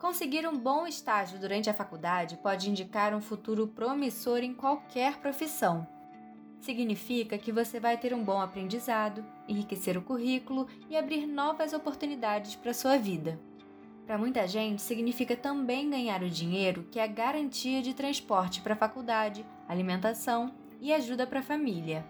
Conseguir um bom estágio durante a faculdade pode indicar um futuro promissor em qualquer profissão. Significa que você vai ter um bom aprendizado, enriquecer o currículo e abrir novas oportunidades para sua vida. Para muita gente, significa também ganhar o dinheiro que é a garantia de transporte para a faculdade, alimentação e ajuda para a família.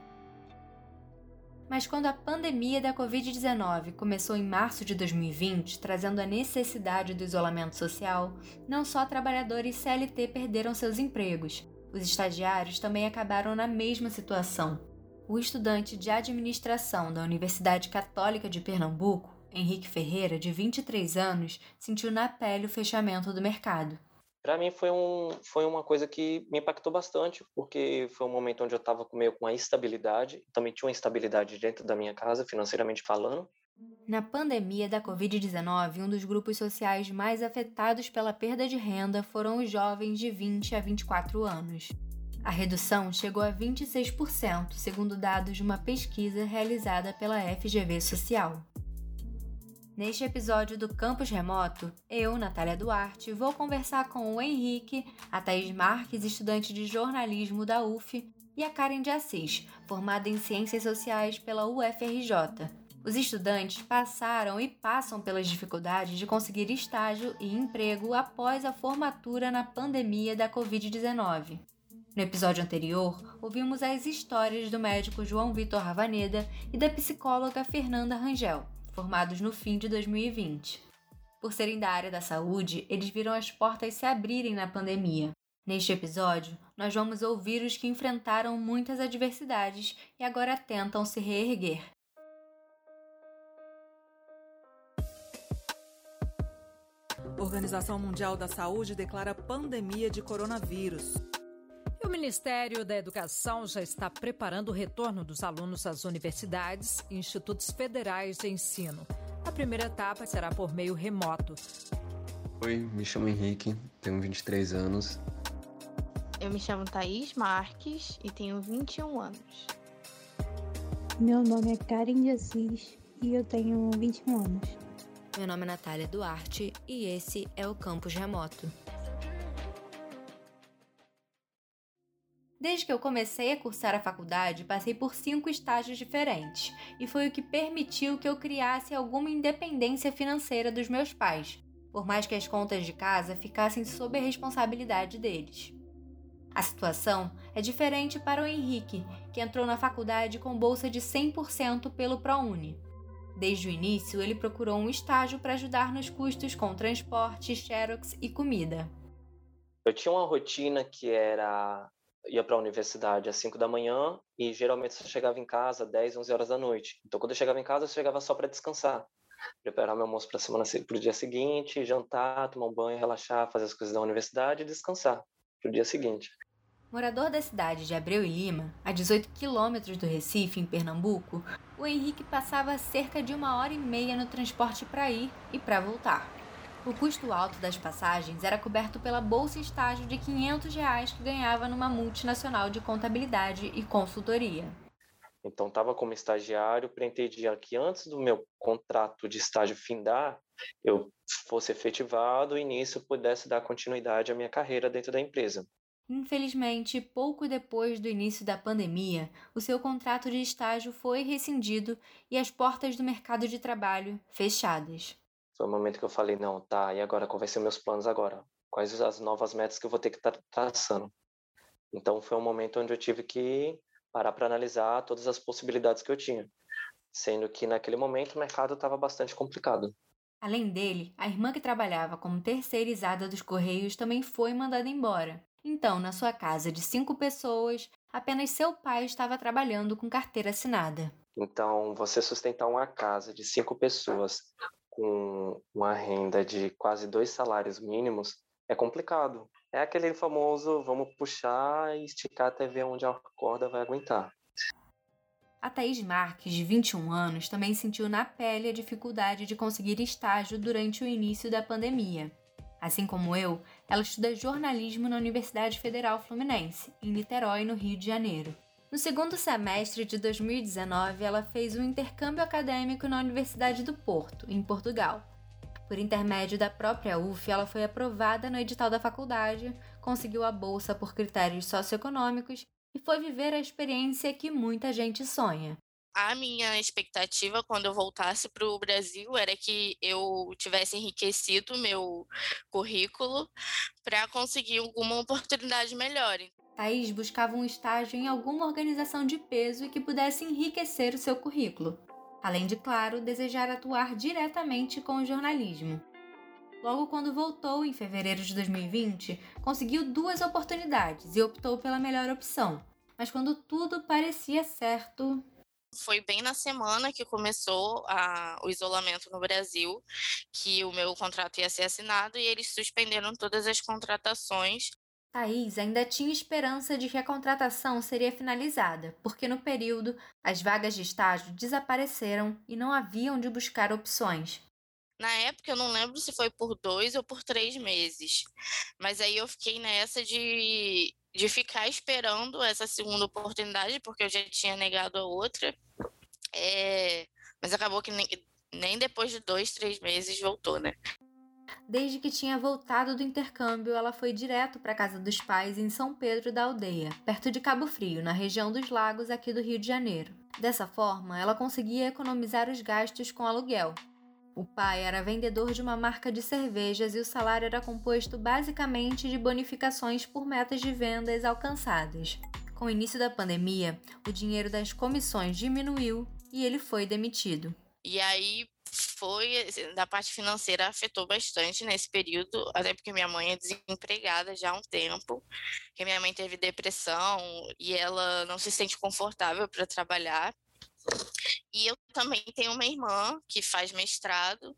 Mas quando a pandemia da Covid-19 começou em março de 2020, trazendo a necessidade do isolamento social, não só trabalhadores CLT perderam seus empregos, os estagiários também acabaram na mesma situação. O estudante de administração da Universidade Católica de Pernambuco, Henrique Ferreira, de 23 anos, sentiu na pele o fechamento do mercado para mim foi, um, foi uma coisa que me impactou bastante, porque foi um momento onde eu estava meio com uma instabilidade, também tinha uma instabilidade dentro da minha casa, financeiramente falando. Na pandemia da Covid-19, um dos grupos sociais mais afetados pela perda de renda foram os jovens de 20 a 24 anos. A redução chegou a 26%, segundo dados de uma pesquisa realizada pela FGV Social. Neste episódio do Campus Remoto, eu, Natália Duarte, vou conversar com o Henrique, a Thaís Marques, estudante de jornalismo da UF, e a Karen de Assis, formada em Ciências Sociais pela UFRJ. Os estudantes passaram e passam pelas dificuldades de conseguir estágio e emprego após a formatura na pandemia da Covid-19. No episódio anterior, ouvimos as histórias do médico João Vitor Ravaneda e da psicóloga Fernanda Rangel formados no fim de 2020. Por serem da área da saúde, eles viram as portas se abrirem na pandemia. Neste episódio, nós vamos ouvir os que enfrentaram muitas adversidades e agora tentam se reerguer. Organização Mundial da Saúde declara pandemia de coronavírus. E o Ministério da Educação já está preparando o retorno dos alunos às universidades e institutos federais de ensino. A primeira etapa será por meio remoto. Oi, me chamo Henrique, tenho 23 anos. Eu me chamo Thaís Marques e tenho 21 anos. Meu nome é Karen de Assis e eu tenho 21 anos. Meu nome é Natália Duarte e esse é o Campus Remoto. Desde que eu comecei a cursar a faculdade, passei por cinco estágios diferentes, e foi o que permitiu que eu criasse alguma independência financeira dos meus pais, por mais que as contas de casa ficassem sob a responsabilidade deles. A situação é diferente para o Henrique, que entrou na faculdade com bolsa de 100% pelo ProUni. Desde o início, ele procurou um estágio para ajudar nos custos com transporte, xerox e comida. Eu tinha uma rotina que era ia para a universidade às 5 da manhã e geralmente eu chegava em casa às 10, 11 horas da noite. Então, quando eu chegava em casa, eu chegava só para descansar. Preparar meu almoço para para o dia seguinte, jantar, tomar um banho, relaxar, fazer as coisas da universidade e descansar para o dia seguinte. Morador da cidade de Abreu e Lima, a 18 quilômetros do Recife, em Pernambuco, o Henrique passava cerca de uma hora e meia no transporte para ir e para voltar. O custo alto das passagens era coberto pela bolsa estágio de 500 reais que ganhava numa multinacional de contabilidade e consultoria. Então, estava como estagiário, pretendia que antes do meu contrato de estágio findar, eu fosse efetivado e nisso pudesse dar continuidade à minha carreira dentro da empresa. Infelizmente, pouco depois do início da pandemia, o seu contrato de estágio foi rescindido e as portas do mercado de trabalho fechadas. Foi o momento que eu falei, não, tá, e agora, vai ser meus planos agora? Quais as novas metas que eu vou ter que estar tá traçando? Então, foi um momento onde eu tive que parar para analisar todas as possibilidades que eu tinha, sendo que naquele momento o mercado estava bastante complicado. Além dele, a irmã que trabalhava como terceirizada dos Correios também foi mandada embora. Então, na sua casa de cinco pessoas, apenas seu pai estava trabalhando com carteira assinada. Então, você sustentar uma casa de cinco pessoas com uma renda de quase dois salários mínimos é complicado. É aquele famoso vamos puxar e esticar até ver onde a corda vai aguentar. A Thaís Marques, de 21 anos, também sentiu na pele a dificuldade de conseguir estágio durante o início da pandemia. Assim como eu, ela estuda jornalismo na Universidade Federal Fluminense, em Niterói, no Rio de Janeiro. No segundo semestre de 2019, ela fez um intercâmbio acadêmico na Universidade do Porto, em Portugal. Por intermédio da própria UF, ela foi aprovada no edital da faculdade, conseguiu a bolsa por critérios socioeconômicos e foi viver a experiência que muita gente sonha. A minha expectativa quando eu voltasse para o Brasil era que eu tivesse enriquecido meu currículo para conseguir alguma oportunidade melhor. Thaís buscava um estágio em alguma organização de peso e que pudesse enriquecer o seu currículo, além de, claro, desejar atuar diretamente com o jornalismo. Logo quando voltou, em fevereiro de 2020, conseguiu duas oportunidades e optou pela melhor opção. Mas quando tudo parecia certo. Foi bem na semana que começou a, o isolamento no Brasil que o meu contrato ia ser assinado e eles suspenderam todas as contratações. Thaís ainda tinha esperança de que a contratação seria finalizada, porque no período as vagas de estágio desapareceram e não havia onde buscar opções. Na época eu não lembro se foi por dois ou por três meses, mas aí eu fiquei nessa de, de ficar esperando essa segunda oportunidade, porque eu já tinha negado a outra. É, mas acabou que nem, nem depois de dois, três meses voltou, né? Desde que tinha voltado do intercâmbio, ela foi direto para a casa dos pais em São Pedro da Aldeia, perto de Cabo Frio, na região dos lagos aqui do Rio de Janeiro. Dessa forma, ela conseguia economizar os gastos com aluguel, o pai era vendedor de uma marca de cervejas e o salário era composto basicamente de bonificações por metas de vendas alcançadas. Com o início da pandemia, o dinheiro das comissões diminuiu e ele foi demitido. E aí foi, assim, da parte financeira afetou bastante nesse período, até porque minha mãe é desempregada já há um tempo, que minha mãe teve depressão e ela não se sente confortável para trabalhar. E eu também tenho uma irmã que faz mestrado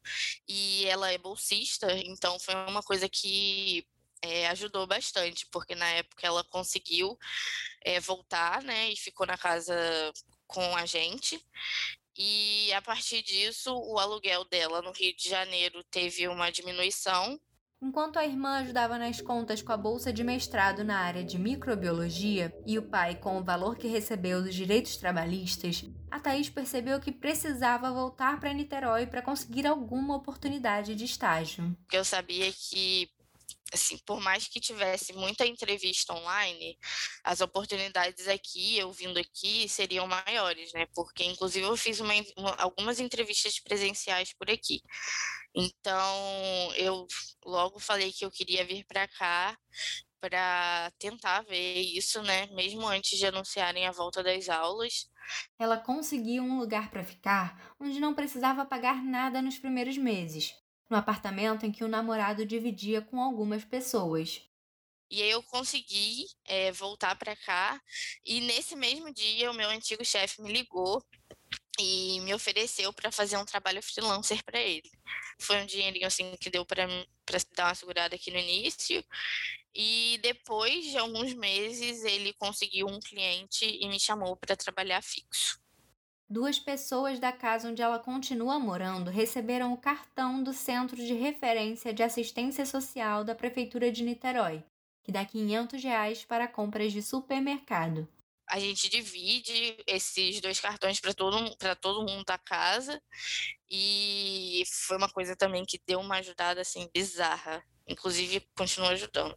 e ela é bolsista, então foi uma coisa que é, ajudou bastante, porque na época ela conseguiu é, voltar, né, e ficou na casa com a gente. E a partir disso, o aluguel dela no Rio de Janeiro teve uma diminuição Enquanto a irmã ajudava nas contas com a bolsa de mestrado na área de microbiologia e o pai com o valor que recebeu dos direitos trabalhistas, a Thaís percebeu que precisava voltar para Niterói para conseguir alguma oportunidade de estágio. Eu sabia que assim, por mais que tivesse muita entrevista online, as oportunidades aqui, eu vindo aqui, seriam maiores, né? Porque, inclusive, eu fiz uma, uma, algumas entrevistas presenciais por aqui. Então, eu logo falei que eu queria vir para cá para tentar ver isso, né? Mesmo antes de anunciarem a volta das aulas. Ela conseguiu um lugar para ficar onde não precisava pagar nada nos primeiros meses, no apartamento em que o namorado dividia com algumas pessoas. E aí eu consegui é, voltar para cá e nesse mesmo dia o meu antigo chefe me ligou e me ofereceu para fazer um trabalho freelancer para ele. Foi um dinheirinho assim que deu para dar uma segurada aqui no início. E depois de alguns meses ele conseguiu um cliente e me chamou para trabalhar fixo. Duas pessoas da casa onde ela continua morando receberam o cartão do Centro de Referência de Assistência Social da Prefeitura de Niterói, que dá 500 reais para compras de supermercado. A gente divide esses dois cartões para todo, todo mundo da casa e foi uma coisa também que deu uma ajudada assim bizarra. Inclusive, continua ajudando.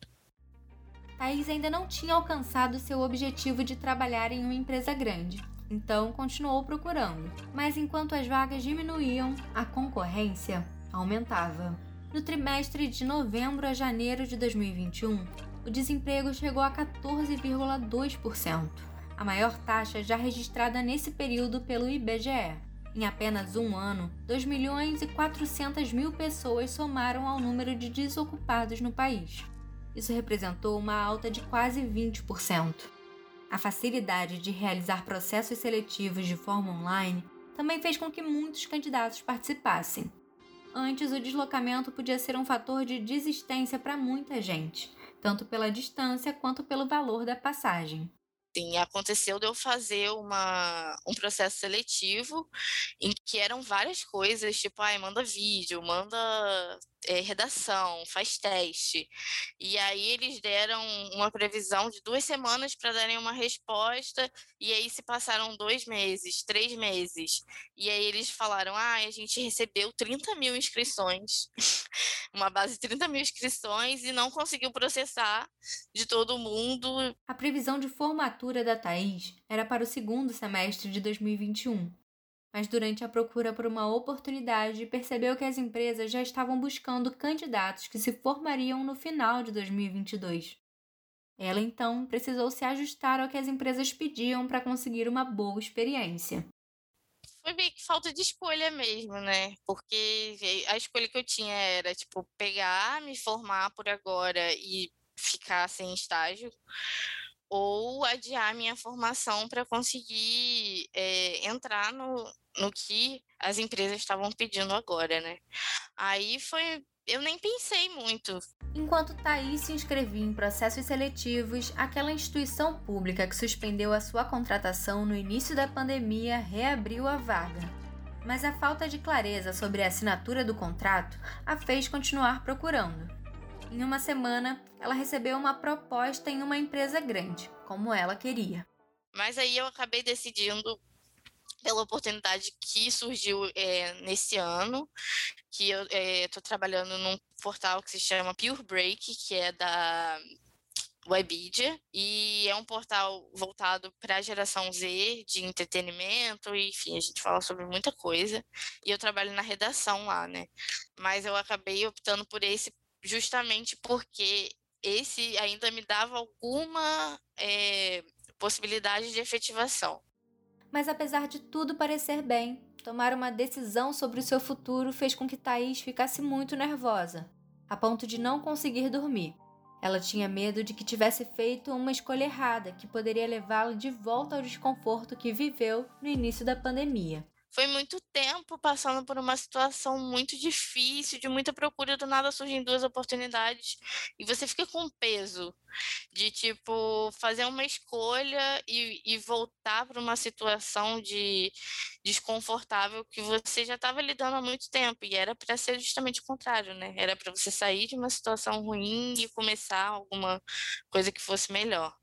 Thaís ainda não tinha alcançado seu objetivo de trabalhar em uma empresa grande, então continuou procurando. Mas enquanto as vagas diminuíam, a concorrência aumentava. No trimestre de novembro a janeiro de 2021, o desemprego chegou a 14,2%, a maior taxa já registrada nesse período pelo IBGE. Em apenas um ano, 2 milhões e 400 mil pessoas somaram ao número de desocupados no país. Isso representou uma alta de quase 20%. A facilidade de realizar processos seletivos de forma online também fez com que muitos candidatos participassem. Antes, o deslocamento podia ser um fator de desistência para muita gente, tanto pela distância quanto pelo valor da passagem. Sim, aconteceu de eu fazer uma, um processo seletivo em que eram várias coisas, tipo, ai, manda vídeo, manda é, redação, faz teste. E aí eles deram uma previsão de duas semanas para darem uma resposta, e aí se passaram dois meses, três meses. E aí eles falaram: ah, a gente recebeu 30 mil inscrições, uma base de 30 mil inscrições, e não conseguiu processar de todo mundo. A previsão de formatura da Thaís era para o segundo semestre de 2021 mas durante a procura por uma oportunidade percebeu que as empresas já estavam buscando candidatos que se formariam no final de 2022. Ela então precisou se ajustar ao que as empresas pediam para conseguir uma boa experiência. Foi meio que falta de escolha mesmo, né? Porque a escolha que eu tinha era, tipo, pegar, me formar por agora e ficar sem estágio, ou adiar minha formação para conseguir é, entrar no, no que as empresas estavam pedindo agora, né? Aí foi. Eu nem pensei muito. Enquanto Thaís se inscrevia em processos seletivos, aquela instituição pública que suspendeu a sua contratação no início da pandemia reabriu a vaga. Mas a falta de clareza sobre a assinatura do contrato a fez continuar procurando. Em uma semana, ela recebeu uma proposta em uma empresa grande, como ela queria. Mas aí eu acabei decidindo pela oportunidade que surgiu é, nesse ano, que eu estou é, trabalhando num portal que se chama Pure Break, que é da Webedia, e é um portal voltado para a geração Z de entretenimento, e, enfim, a gente fala sobre muita coisa, e eu trabalho na redação lá, né? Mas eu acabei optando por esse justamente porque esse ainda me dava alguma é, possibilidade de efetivação. Mas apesar de tudo parecer bem, tomar uma decisão sobre o seu futuro fez com que Thaís ficasse muito nervosa, a ponto de não conseguir dormir. Ela tinha medo de que tivesse feito uma escolha errada que poderia levá-la de volta ao desconforto que viveu no início da pandemia foi muito tempo passando por uma situação muito difícil, de muita procura, do nada surgem duas oportunidades e você fica com peso de tipo fazer uma escolha e, e voltar para uma situação de desconfortável que você já estava lidando há muito tempo e era para ser justamente o contrário, né? Era para você sair de uma situação ruim e começar alguma coisa que fosse melhor.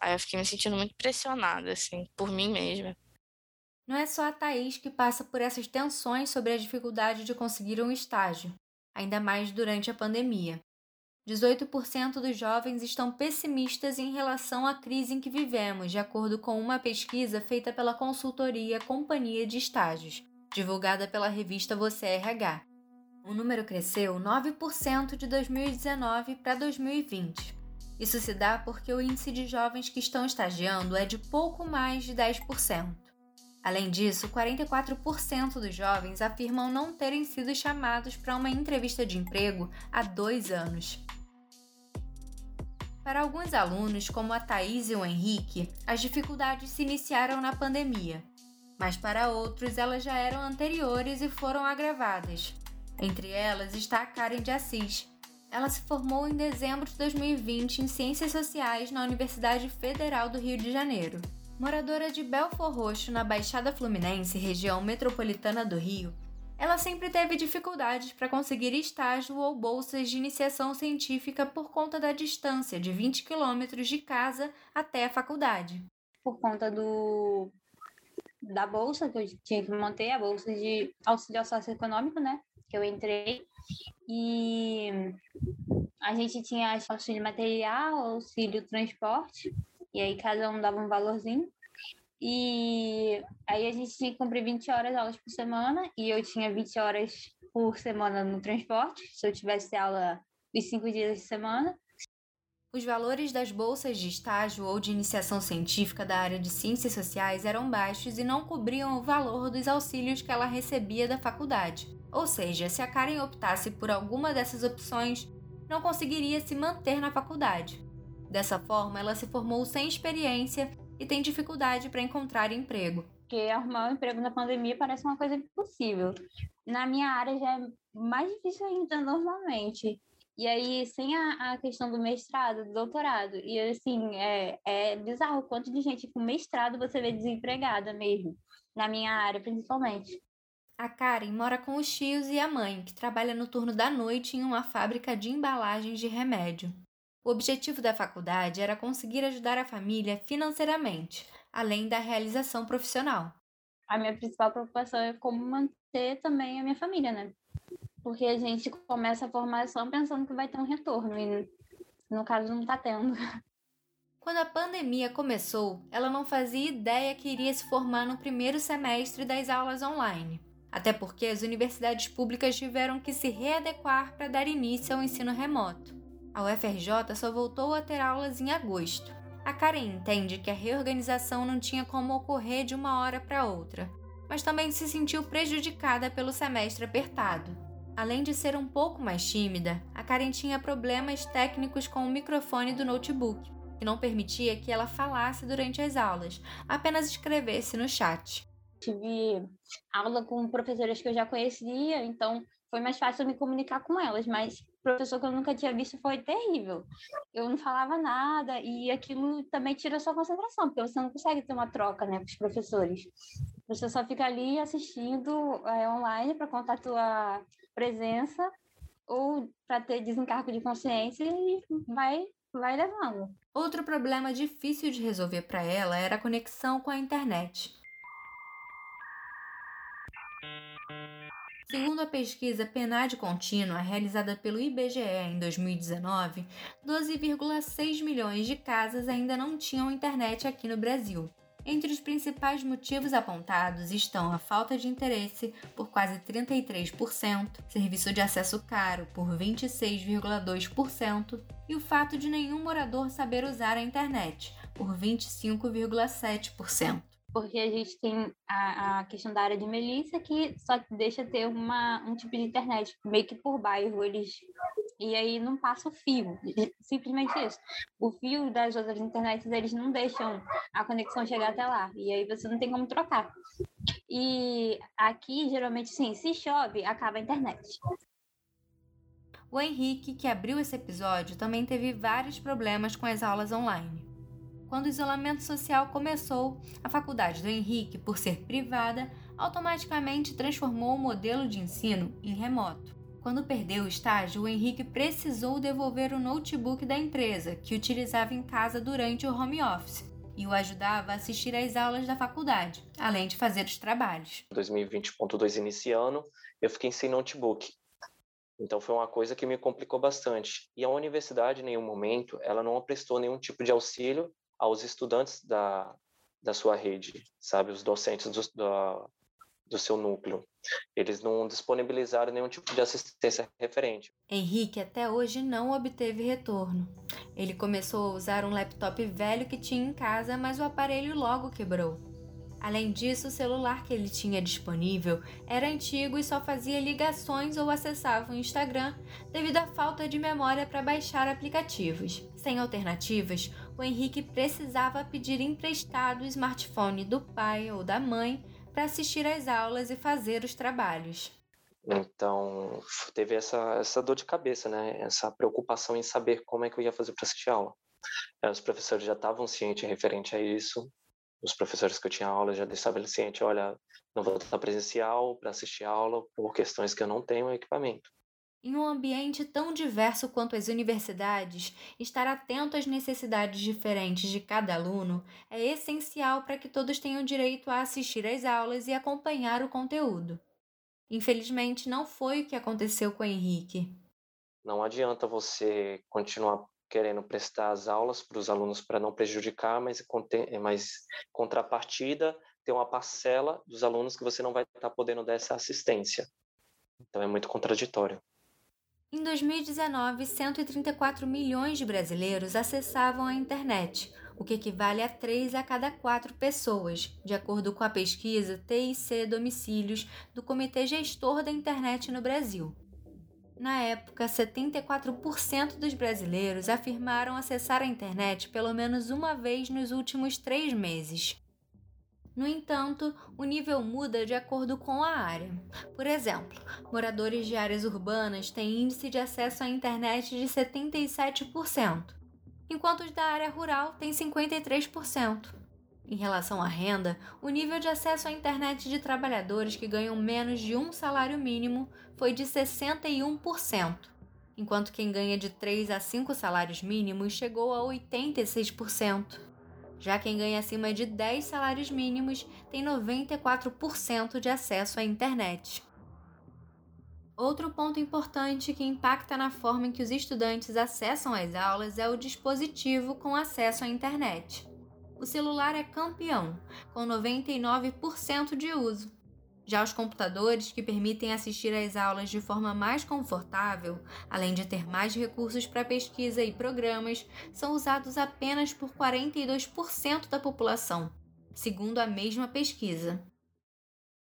Aí eu fiquei me sentindo muito pressionada, assim, por mim mesma. Não é só a Thaís que passa por essas tensões sobre a dificuldade de conseguir um estágio, ainda mais durante a pandemia. 18% dos jovens estão pessimistas em relação à crise em que vivemos, de acordo com uma pesquisa feita pela consultoria Companhia de Estágios, divulgada pela revista Você RH. O número cresceu 9% de 2019 para 2020. Isso se dá porque o índice de jovens que estão estagiando é de pouco mais de 10%. Além disso, 44% dos jovens afirmam não terem sido chamados para uma entrevista de emprego há dois anos. Para alguns alunos, como a Thaís e o Henrique, as dificuldades se iniciaram na pandemia, mas para outros elas já eram anteriores e foram agravadas. Entre elas está a Karen de Assis. Ela se formou em dezembro de 2020 em Ciências Sociais na Universidade Federal do Rio de Janeiro. Moradora de Belfor Roxo, na Baixada Fluminense, região metropolitana do Rio, ela sempre teve dificuldades para conseguir estágio ou bolsas de iniciação científica por conta da distância de 20 quilômetros de casa até a faculdade. Por conta do da bolsa que eu tinha que manter, a bolsa de auxílio socioeconômico, né? Que eu entrei. E a gente tinha auxílio material, auxílio transporte e aí cada um dava um valorzinho. E aí a gente tinha que cumprir 20 horas aulas por semana, e eu tinha 20 horas por semana no transporte, se eu tivesse aula os cinco dias de semana. Os valores das bolsas de estágio ou de iniciação científica da área de ciências sociais eram baixos e não cobriam o valor dos auxílios que ela recebia da faculdade. Ou seja, se a Karen optasse por alguma dessas opções, não conseguiria se manter na faculdade. Dessa forma, ela se formou sem experiência e tem dificuldade para encontrar emprego. Porque arrumar um emprego na pandemia parece uma coisa impossível. Na minha área já é mais difícil ainda normalmente. E aí, sem a, a questão do mestrado, do doutorado. E assim, é, é bizarro o quanto de gente com mestrado você vê desempregada mesmo, na minha área principalmente. A Karen mora com os tios e a mãe, que trabalha no turno da noite em uma fábrica de embalagens de remédio. O objetivo da faculdade era conseguir ajudar a família financeiramente, além da realização profissional. A minha principal preocupação é como manter também a minha família, né? Porque a gente começa a formação pensando que vai ter um retorno e no caso não está tendo. Quando a pandemia começou, ela não fazia ideia que iria se formar no primeiro semestre das aulas online. Até porque as universidades públicas tiveram que se readequar para dar início ao ensino remoto. A UFRJ só voltou a ter aulas em agosto. A Karen entende que a reorganização não tinha como ocorrer de uma hora para outra, mas também se sentiu prejudicada pelo semestre apertado. Além de ser um pouco mais tímida, a Karen tinha problemas técnicos com o microfone do notebook, que não permitia que ela falasse durante as aulas, apenas escrevesse no chat. Tive aula com professoras que eu já conhecia, então foi mais fácil me comunicar com elas, mas professor que eu nunca tinha visto foi terrível. Eu não falava nada e aquilo também tira a sua concentração, porque você não consegue ter uma troca, né, com os professores. Você só fica ali assistindo é, online para contar a tua presença ou para ter desencargo de consciência e vai vai levando. Outro problema difícil de resolver para ela era a conexão com a internet. Segundo a pesquisa PNAD contínua realizada pelo IBGE em 2019, 12,6 milhões de casas ainda não tinham internet aqui no Brasil. Entre os principais motivos apontados estão a falta de interesse, por quase 33%, serviço de acesso caro, por 26,2%, e o fato de nenhum morador saber usar a internet, por 25,7% porque a gente tem a, a, questão da área de Melissa que só deixa ter uma, um tipo de internet meio que por bairro eles e aí não passa o fio simplesmente isso. O fio das outras internets eles não deixam a conexão chegar até lá e aí você não tem como trocar. E aqui geralmente sim se chove acaba a internet. O Henrique que abriu esse episódio também teve vários problemas com as aulas online quando o isolamento social começou, a faculdade do Henrique, por ser privada, automaticamente transformou o modelo de ensino em remoto. Quando perdeu o estágio, o Henrique precisou devolver o notebook da empresa, que utilizava em casa durante o home office, e o ajudava a assistir às aulas da faculdade, além de fazer os trabalhos. 2020.2 iniciando, eu fiquei sem notebook. Então foi uma coisa que me complicou bastante. E a universidade, em nenhum momento, ela não prestou nenhum tipo de auxílio aos estudantes da, da sua rede, sabe, os docentes do, do, do seu núcleo. Eles não disponibilizaram nenhum tipo de assistência referente. Henrique até hoje não obteve retorno. Ele começou a usar um laptop velho que tinha em casa, mas o aparelho logo quebrou. Além disso, o celular que ele tinha disponível era antigo e só fazia ligações ou acessava o Instagram devido à falta de memória para baixar aplicativos. Sem alternativas, o Henrique precisava pedir emprestado o smartphone do pai ou da mãe para assistir às aulas e fazer os trabalhos. Então, teve essa, essa dor de cabeça, né? Essa preocupação em saber como é que eu ia fazer para assistir a aula. Os professores já estavam cientes referente a isso, os professores que eu tinha aula já estavam cientes, olha, não vou estar presencial para assistir aula por questões que eu não tenho equipamento. Em um ambiente tão diverso quanto as universidades, estar atento às necessidades diferentes de cada aluno é essencial para que todos tenham direito a assistir às aulas e acompanhar o conteúdo. Infelizmente, não foi o que aconteceu com o Henrique. Não adianta você continuar querendo prestar as aulas para os alunos para não prejudicar, mas, mas contrapartida tem uma parcela dos alunos que você não vai estar podendo dar essa assistência. Então é muito contraditório. Em 2019, 134 milhões de brasileiros acessavam a internet, o que equivale a 3 a cada 4 pessoas, de acordo com a pesquisa TIC Domicílios do Comitê Gestor da Internet no Brasil. Na época, 74% dos brasileiros afirmaram acessar a internet pelo menos uma vez nos últimos três meses. No entanto, o nível muda de acordo com a área. Por exemplo, moradores de áreas urbanas têm índice de acesso à internet de 77%, enquanto os da área rural têm 53%. Em relação à renda, o nível de acesso à internet de trabalhadores que ganham menos de um salário mínimo foi de 61%, enquanto quem ganha de 3 a 5 salários mínimos chegou a 86%. Já quem ganha acima de 10 salários mínimos tem 94% de acesso à internet. Outro ponto importante que impacta na forma em que os estudantes acessam as aulas é o dispositivo com acesso à internet. O celular é campeão, com 99% de uso. Já os computadores, que permitem assistir às aulas de forma mais confortável, além de ter mais recursos para pesquisa e programas, são usados apenas por 42% da população, segundo a mesma pesquisa.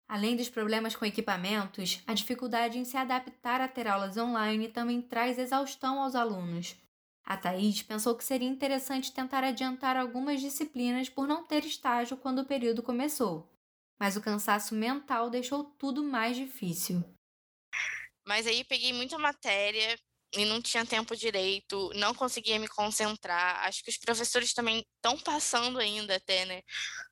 Além dos problemas com equipamentos, a dificuldade em se adaptar a ter aulas online também traz exaustão aos alunos. A Thaís pensou que seria interessante tentar adiantar algumas disciplinas por não ter estágio quando o período começou mas o cansaço mental deixou tudo mais difícil. Mas aí peguei muita matéria e não tinha tempo direito, não conseguia me concentrar. Acho que os professores também estão passando ainda até, né,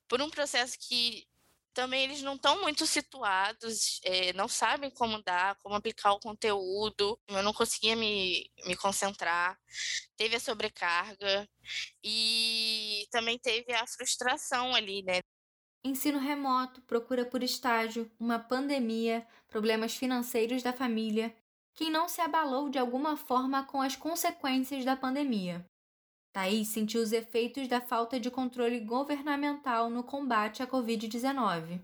por um processo que também eles não estão muito situados, é, não sabem como dar, como aplicar o conteúdo. Eu não conseguia me, me concentrar. Teve a sobrecarga e também teve a frustração ali, né? Ensino remoto, procura por estágio, uma pandemia, problemas financeiros da família. Quem não se abalou de alguma forma com as consequências da pandemia? Thaís sentiu os efeitos da falta de controle governamental no combate à Covid-19.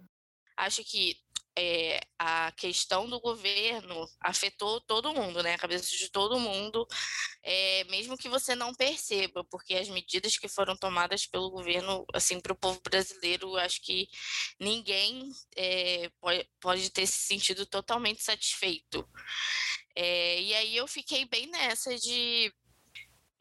Acho que é, a questão do governo afetou todo mundo, né? A cabeça de todo mundo, é, mesmo que você não perceba, porque as medidas que foram tomadas pelo governo, assim, para o povo brasileiro, acho que ninguém é, pode, pode ter se sentido totalmente satisfeito. e aí eu fiquei bem nessa de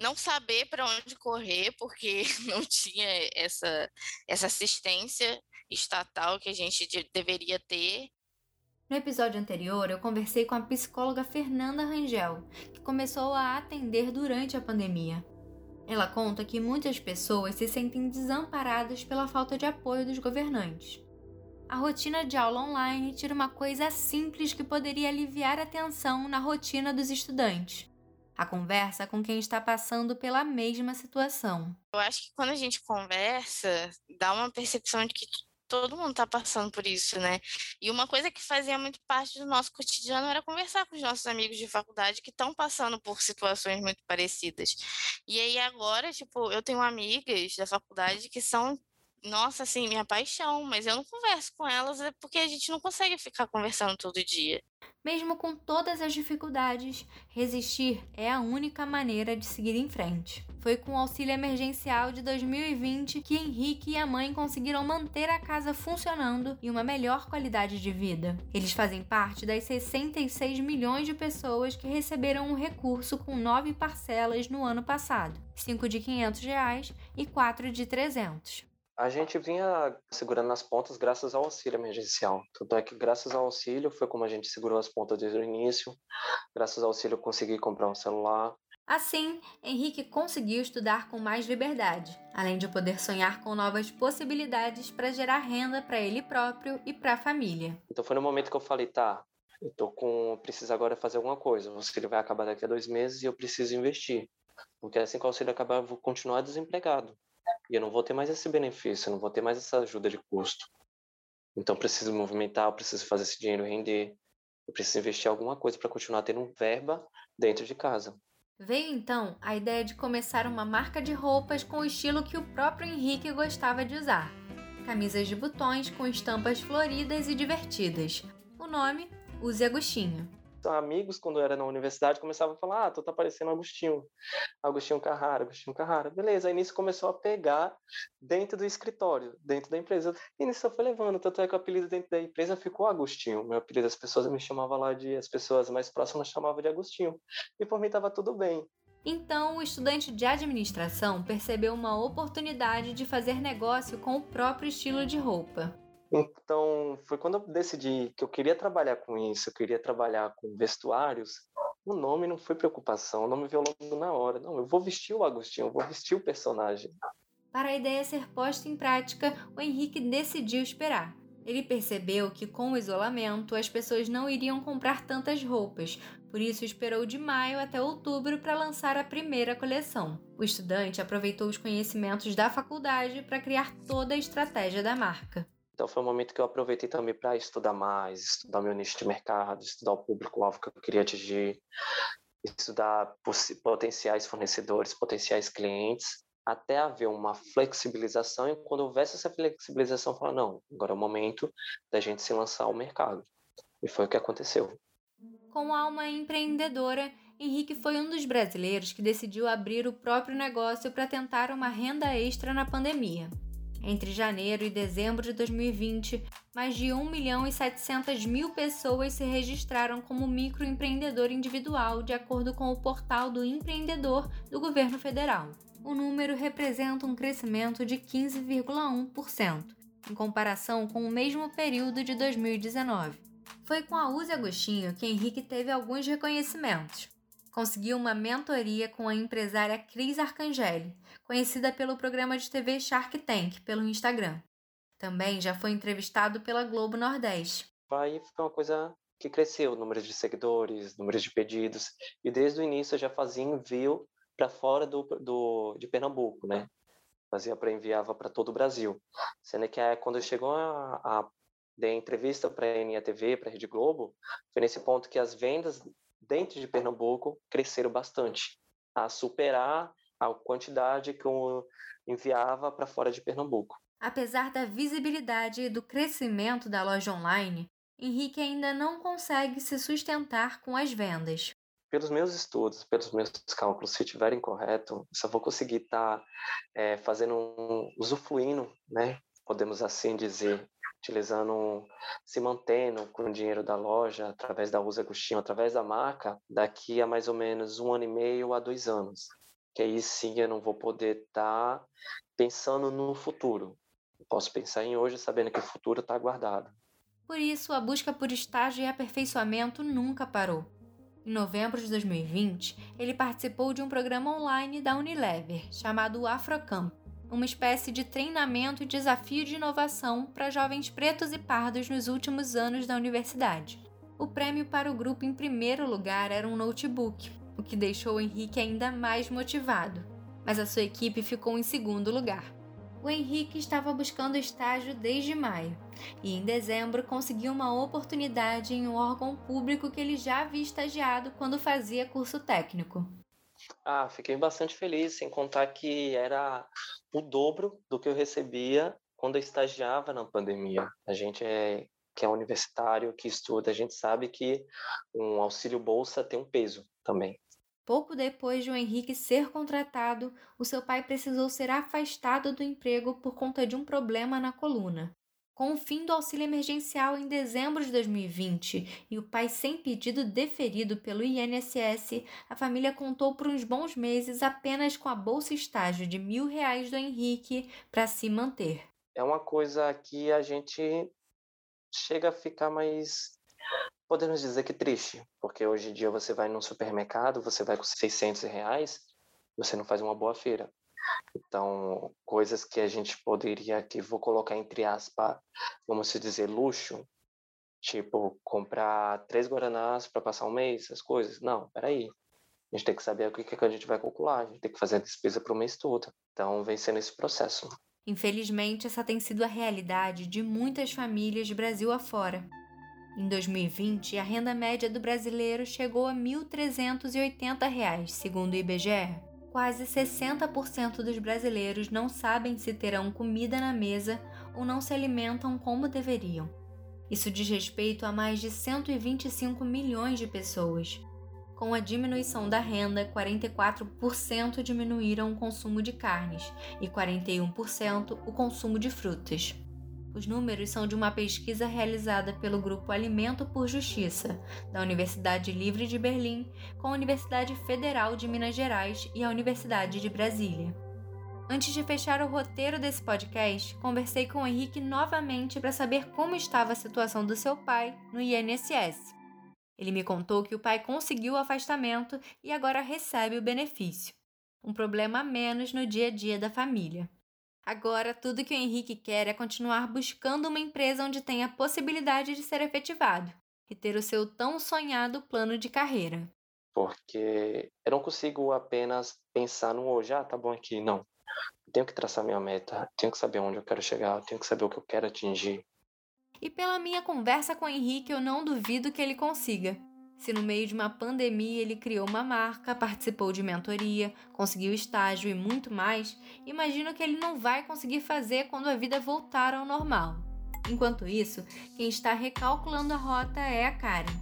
não saber para onde correr, porque não tinha essa, essa assistência estatal que a gente de, deveria ter. No episódio anterior, eu conversei com a psicóloga Fernanda Rangel, que começou a atender durante a pandemia. Ela conta que muitas pessoas se sentem desamparadas pela falta de apoio dos governantes. A rotina de aula online tira uma coisa simples que poderia aliviar a tensão na rotina dos estudantes. A conversa com quem está passando pela mesma situação. Eu acho que quando a gente conversa, dá uma percepção de que todo mundo está passando por isso, né? E uma coisa que fazia muito parte do nosso cotidiano era conversar com os nossos amigos de faculdade que estão passando por situações muito parecidas. E aí agora, tipo, eu tenho amigas da faculdade que são nossa, assim, minha paixão, mas eu não converso com elas é porque a gente não consegue ficar conversando todo dia. Mesmo com todas as dificuldades, resistir é a única maneira de seguir em frente. Foi com o auxílio emergencial de 2020 que Henrique e a mãe conseguiram manter a casa funcionando e uma melhor qualidade de vida. Eles fazem parte das 66 milhões de pessoas que receberam um recurso com nove parcelas no ano passado: 5 de 500 reais e 4 de 300. A gente vinha segurando as pontas graças ao auxílio emergencial. Tanto é que, graças ao auxílio, foi como a gente segurou as pontas desde o início. Graças ao auxílio, eu consegui comprar um celular. Assim, Henrique conseguiu estudar com mais liberdade, além de poder sonhar com novas possibilidades para gerar renda para ele próprio e para a família. Então, foi no momento que eu falei: tá, eu tô com. Preciso agora fazer alguma coisa. O auxílio vai acabar daqui a dois meses e eu preciso investir. Porque assim que o auxílio acabar, eu vou continuar desempregado. E eu não vou ter mais esse benefício, eu não vou ter mais essa ajuda de custo. Então preciso movimentar, eu preciso fazer esse dinheiro render, eu preciso investir alguma coisa para continuar tendo verba dentro de casa. Veio então a ideia de começar uma marca de roupas com o estilo que o próprio Henrique gostava de usar. Camisas de botões com estampas floridas e divertidas. O nome, Use Agostinho amigos, quando eu era na universidade, começavam a falar: ah, tu tá parecendo Agostinho, Agostinho Carrara, Agostinho Carrara. Beleza, aí nisso começou a pegar dentro do escritório, dentro da empresa. E nisso eu fui levando, tanto é que o apelido dentro da empresa ficou Agostinho. Meu apelido, as pessoas me chamavam lá de, as pessoas mais próximas chamavam de Agostinho. E por mim tava tudo bem. Então, o estudante de administração percebeu uma oportunidade de fazer negócio com o próprio estilo de roupa. Então, foi quando eu decidi que eu queria trabalhar com isso, eu queria trabalhar com vestuários. O nome não foi preocupação, o nome veio logo na hora. Não, eu vou vestir o Agostinho, eu vou vestir o personagem. Para a ideia ser posta em prática, o Henrique decidiu esperar. Ele percebeu que com o isolamento as pessoas não iriam comprar tantas roupas, por isso esperou de maio até outubro para lançar a primeira coleção. O estudante aproveitou os conhecimentos da faculdade para criar toda a estratégia da marca. Então foi um momento que eu aproveitei também para estudar mais, estudar meu nicho de mercado, estudar o público-alvo que eu queria atingir, estudar potenciais fornecedores, potenciais clientes até haver uma flexibilização, e quando houvesse essa flexibilização, falar, não, agora é o momento da gente se lançar ao mercado. E foi o que aconteceu. Com alma empreendedora, Henrique foi um dos brasileiros que decidiu abrir o próprio negócio para tentar uma renda extra na pandemia. Entre janeiro e dezembro de 2020, mais de 1 milhão e 700 mil pessoas se registraram como microempreendedor individual, de acordo com o portal do empreendedor do governo federal o número representa um crescimento de 15,1%, em comparação com o mesmo período de 2019. Foi com a Use Agostinho que Henrique teve alguns reconhecimentos. Conseguiu uma mentoria com a empresária Cris Arcangeli, conhecida pelo programa de TV Shark Tank pelo Instagram. Também já foi entrevistado pela Globo Nordeste. Aí foi uma coisa que cresceu, número de seguidores, número de pedidos, e desde o início eu já fazia envio para fora do, do, de Pernambuco, né? Fazia para enviava para todo o Brasil. Sendo que é, quando chegou a, a dar entrevista para a NTV, para a Rede Globo, foi nesse ponto que as vendas dentro de Pernambuco cresceram bastante, a superar a quantidade que eu enviava para fora de Pernambuco. Apesar da visibilidade e do crescimento da loja online, Henrique ainda não consegue se sustentar com as vendas pelos meus estudos, pelos meus cálculos, se estiverem correto, só vou conseguir estar tá, é, fazendo um, usufruindo, né? Podemos assim dizer, utilizando, se mantendo com o dinheiro da loja, através da Usa Agostinho, através da marca, daqui a mais ou menos um ano e meio a dois anos. Que aí sim eu não vou poder estar tá pensando no futuro. Posso pensar em hoje sabendo que o futuro está guardado. Por isso, a busca por estágio e aperfeiçoamento nunca parou. Em novembro de 2020, ele participou de um programa online da Unilever chamado Afrocamp, uma espécie de treinamento e desafio de inovação para jovens pretos e pardos nos últimos anos da universidade. O prêmio para o grupo em primeiro lugar era um notebook, o que deixou o Henrique ainda mais motivado, mas a sua equipe ficou em segundo lugar o Henrique estava buscando estágio desde maio e, em dezembro, conseguiu uma oportunidade em um órgão público que ele já havia estagiado quando fazia curso técnico. Ah, fiquei bastante feliz, sem contar que era o dobro do que eu recebia quando eu estagiava na pandemia. A gente é que é universitário, que estuda, a gente sabe que um auxílio bolsa tem um peso também. Pouco depois de o Henrique ser contratado, o seu pai precisou ser afastado do emprego por conta de um problema na coluna. Com o fim do auxílio emergencial em dezembro de 2020 e o pai sem pedido deferido pelo INSS, a família contou por uns bons meses apenas com a bolsa estágio de mil reais do Henrique para se manter. É uma coisa que a gente chega a ficar mais podemos dizer que triste, porque hoje em dia você vai num supermercado, você vai com 600 reais, você não faz uma boa feira. Então, coisas que a gente poderia, que vou colocar entre aspas, vamos dizer, luxo, tipo, comprar três guaranás para passar um mês, essas coisas. Não, peraí. A gente tem que saber o que, que a gente vai calcular, a gente tem que fazer a despesa para o mês todo. Então, vem sendo esse processo. Infelizmente, essa tem sido a realidade de muitas famílias de Brasil afora. Em 2020, a renda média do brasileiro chegou a R$ 1.380, segundo o IBGE. Quase 60% dos brasileiros não sabem se terão comida na mesa ou não se alimentam como deveriam. Isso diz respeito a mais de 125 milhões de pessoas. Com a diminuição da renda, 44% diminuíram o consumo de carnes e 41% o consumo de frutas. Os números são de uma pesquisa realizada pelo grupo Alimento por Justiça, da Universidade Livre de Berlim, com a Universidade Federal de Minas Gerais e a Universidade de Brasília. Antes de fechar o roteiro desse podcast, conversei com o Henrique novamente para saber como estava a situação do seu pai no INSS. Ele me contou que o pai conseguiu o afastamento e agora recebe o benefício. Um problema a menos no dia a dia da família. Agora, tudo que o Henrique quer é continuar buscando uma empresa onde tenha a possibilidade de ser efetivado e ter o seu tão sonhado plano de carreira. Porque eu não consigo apenas pensar no hoje, ah, tá bom aqui. Não. Eu tenho que traçar minha meta, tenho que saber onde eu quero chegar, tenho que saber o que eu quero atingir. E pela minha conversa com o Henrique, eu não duvido que ele consiga. Se no meio de uma pandemia ele criou uma marca, participou de mentoria, conseguiu estágio e muito mais, imagino que ele não vai conseguir fazer quando a vida voltar ao normal. Enquanto isso, quem está recalculando a rota é a Karen.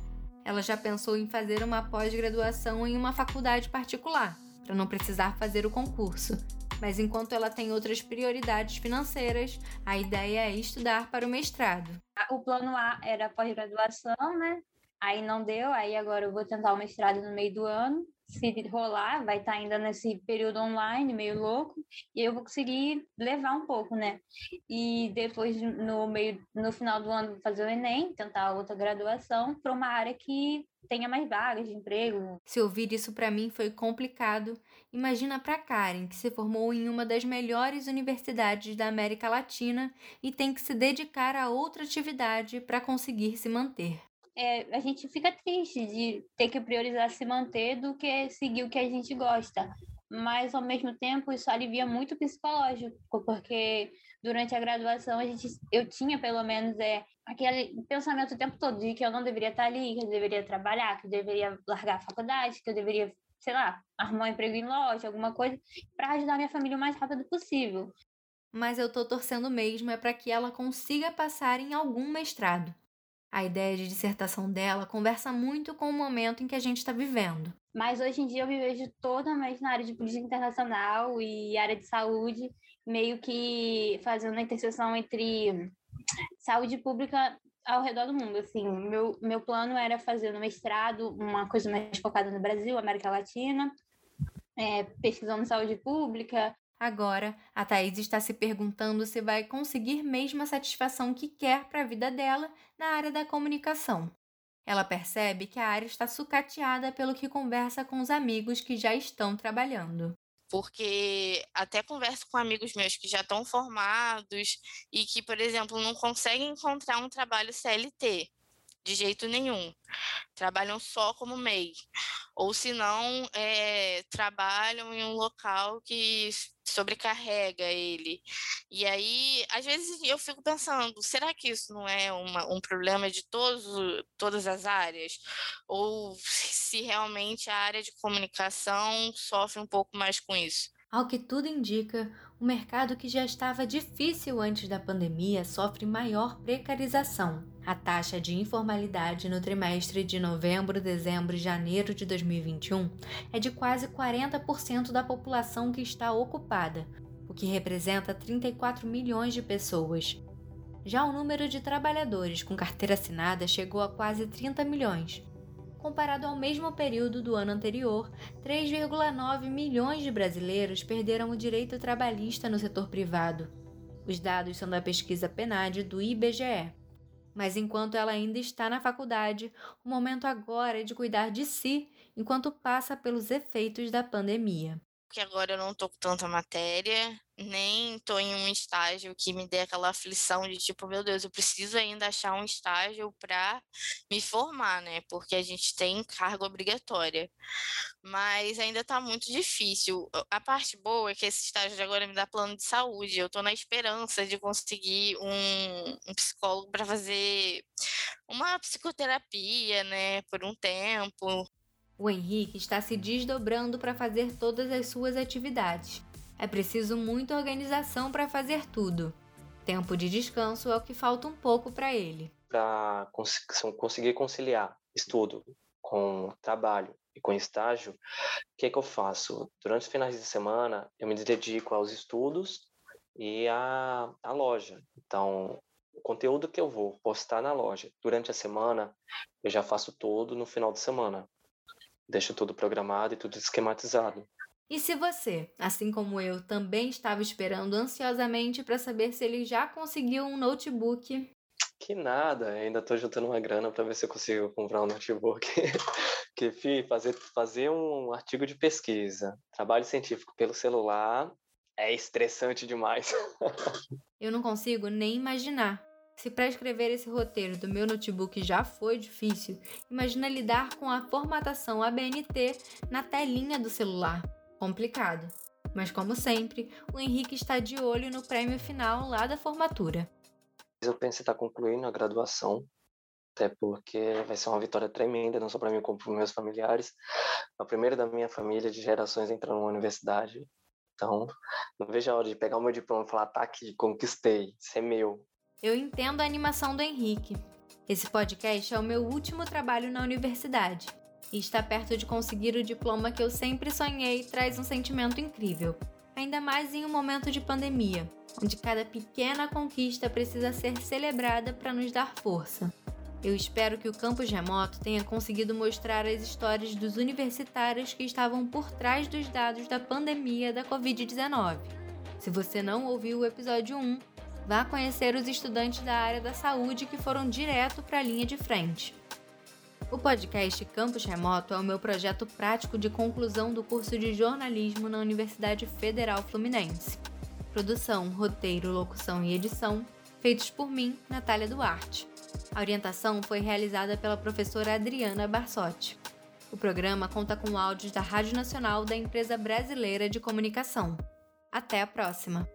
Ela já pensou em fazer uma pós-graduação em uma faculdade particular, para não precisar fazer o concurso. Mas enquanto ela tem outras prioridades financeiras, a ideia é estudar para o mestrado. O plano A era pós-graduação, né? Aí não deu, aí agora eu vou tentar o mestrado no meio do ano. Se rolar, vai estar ainda nesse período online, meio louco, e eu vou conseguir levar um pouco, né? E depois, no meio, no final do ano, fazer o Enem, tentar outra graduação para uma área que tenha mais vagas de emprego. Se ouvir isso para mim foi complicado, imagina para Karen, que se formou em uma das melhores universidades da América Latina e tem que se dedicar a outra atividade para conseguir se manter é, a gente fica triste de ter que priorizar se manter do que seguir o que a gente gosta. Mas, ao mesmo tempo, isso alivia muito o psicológico, porque durante a graduação a gente, eu tinha, pelo menos, é, aquele pensamento o tempo todo de que eu não deveria estar ali, que eu deveria trabalhar, que eu deveria largar a faculdade, que eu deveria, sei lá, arrumar um emprego em loja, alguma coisa, para ajudar minha família o mais rápido possível. Mas eu tô torcendo mesmo é para que ela consiga passar em algum mestrado. A ideia de dissertação dela conversa muito com o momento em que a gente está vivendo. Mas hoje em dia eu me vejo mais na área de política internacional e área de saúde, meio que fazendo a interseção entre saúde pública ao redor do mundo. Assim, meu, meu plano era fazer no mestrado uma coisa mais focada no Brasil, América Latina, é, pesquisando saúde pública, Agora, a Thaís está se perguntando se vai conseguir mesmo a satisfação que quer para a vida dela na área da comunicação. Ela percebe que a área está sucateada pelo que conversa com os amigos que já estão trabalhando. Porque até converso com amigos meus que já estão formados e que, por exemplo, não conseguem encontrar um trabalho CLT de jeito nenhum. Trabalham só como MEI. Ou se não, é, trabalham em um local que sobrecarrega ele. E aí, às vezes eu fico pensando, será que isso não é uma, um problema de todos, todas as áreas? Ou se realmente a área de comunicação sofre um pouco mais com isso? Ao que tudo indica, o mercado que já estava difícil antes da pandemia sofre maior precarização. A taxa de informalidade no trimestre de novembro, dezembro e janeiro de 2021 é de quase 40% da população que está ocupada, o que representa 34 milhões de pessoas. Já o número de trabalhadores com carteira assinada chegou a quase 30 milhões, Comparado ao mesmo período do ano anterior, 3,9 milhões de brasileiros perderam o direito trabalhista no setor privado. Os dados são da pesquisa PNAD do IBGE. Mas enquanto ela ainda está na faculdade, o momento agora é de cuidar de si enquanto passa pelos efeitos da pandemia porque agora eu não tô com tanta matéria, nem tô em um estágio que me dê aquela aflição de tipo, meu Deus, eu preciso ainda achar um estágio para me formar, né? Porque a gente tem carga obrigatória. Mas ainda tá muito difícil. A parte boa é que esse estágio de agora me dá plano de saúde. Eu tô na esperança de conseguir um, um psicólogo para fazer uma psicoterapia, né, por um tempo. O Henrique está se desdobrando para fazer todas as suas atividades. É preciso muita organização para fazer tudo. Tempo de descanso é o que falta um pouco para ele. Para cons conseguir conciliar estudo com trabalho e com estágio, o que, é que eu faço? Durante os finais de semana, eu me dedico aos estudos e à, à loja. Então, conteúdo que eu vou postar na loja durante a semana, eu já faço todo no final de semana. Deixo tudo programado e tudo esquematizado. E se você, assim como eu, também estava esperando ansiosamente para saber se ele já conseguiu um notebook? Que nada, ainda estou juntando uma grana para ver se eu consigo comprar um notebook. que, fi, fazer, fazer um artigo de pesquisa, trabalho científico pelo celular é estressante demais. eu não consigo nem imaginar. Se para escrever esse roteiro do meu notebook já foi difícil, imagina lidar com a formatação ABNT na telinha do celular complicado. Mas, como sempre, o Henrique está de olho no prêmio final lá da formatura. Eu penso em estar concluindo a graduação, até porque vai ser uma vitória tremenda, não só para mim, como para meus familiares. É o primeiro da minha família de gerações entrando numa universidade. Então, não vejo a hora de pegar o meu diploma e falar: tá aqui, conquistei, isso é meu. Eu entendo a animação do Henrique. Esse podcast é o meu último trabalho na universidade e estar perto de conseguir o diploma que eu sempre sonhei traz um sentimento incrível, ainda mais em um momento de pandemia, onde cada pequena conquista precisa ser celebrada para nos dar força. Eu espero que o campus remoto tenha conseguido mostrar as histórias dos universitários que estavam por trás dos dados da pandemia da Covid-19. Se você não ouviu o episódio 1, vá conhecer os estudantes da área da saúde que foram direto para a linha de frente. O podcast Campus Remoto é o meu projeto prático de conclusão do curso de jornalismo na Universidade Federal Fluminense. Produção, roteiro, locução e edição feitos por mim, Natália Duarte. A orientação foi realizada pela professora Adriana Barsotti. O programa conta com áudios da Rádio Nacional da Empresa Brasileira de Comunicação. Até a próxima!